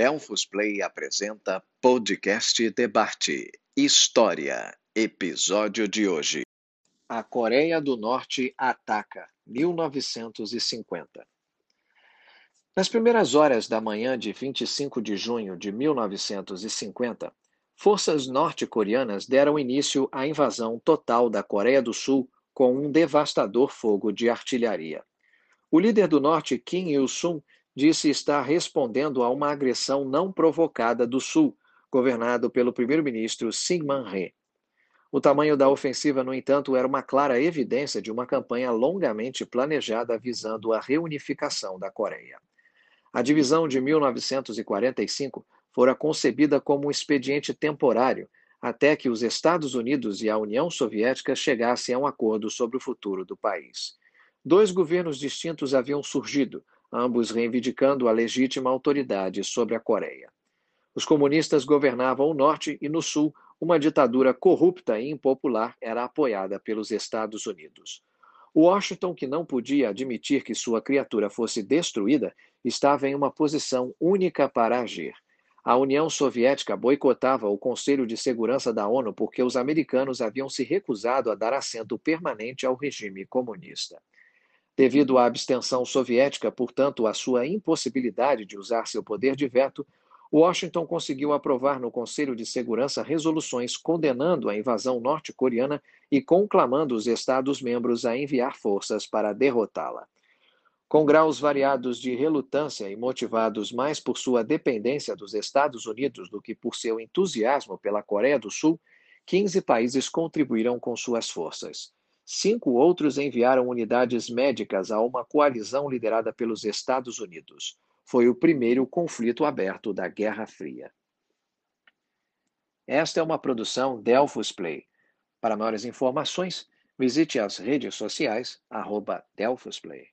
Delfos Play apresenta Podcast Debate História. Episódio de hoje. A Coreia do Norte ataca 1950. Nas primeiras horas da manhã de 25 de junho de 1950, forças norte-coreanas deram início à invasão total da Coreia do Sul com um devastador fogo de artilharia. O líder do norte, Kim Il-sung, disse estar respondendo a uma agressão não provocada do Sul, governado pelo primeiro-ministro Syngman Rhee. O tamanho da ofensiva, no entanto, era uma clara evidência de uma campanha longamente planejada visando a reunificação da Coreia. A divisão de 1945 fora concebida como um expediente temporário até que os Estados Unidos e a União Soviética chegassem a um acordo sobre o futuro do país. Dois governos distintos haviam surgido, ambos reivindicando a legítima autoridade sobre a Coreia. Os comunistas governavam o norte e no sul, uma ditadura corrupta e impopular era apoiada pelos Estados Unidos. Washington, que não podia admitir que sua criatura fosse destruída, estava em uma posição única para agir. A União Soviética boicotava o Conselho de Segurança da ONU porque os americanos haviam se recusado a dar assento permanente ao regime comunista. Devido à abstenção soviética, portanto, à sua impossibilidade de usar seu poder de veto, Washington conseguiu aprovar no Conselho de Segurança resoluções condenando a invasão norte-coreana e conclamando os Estados-membros a enviar forças para derrotá-la. Com graus variados de relutância e motivados mais por sua dependência dos Estados Unidos do que por seu entusiasmo pela Coreia do Sul, 15 países contribuíram com suas forças. Cinco outros enviaram unidades médicas a uma coalizão liderada pelos Estados Unidos. Foi o primeiro conflito aberto da Guerra Fria. Esta é uma produção Delphos Play. Para maiores informações, visite as redes sociais arroba Play.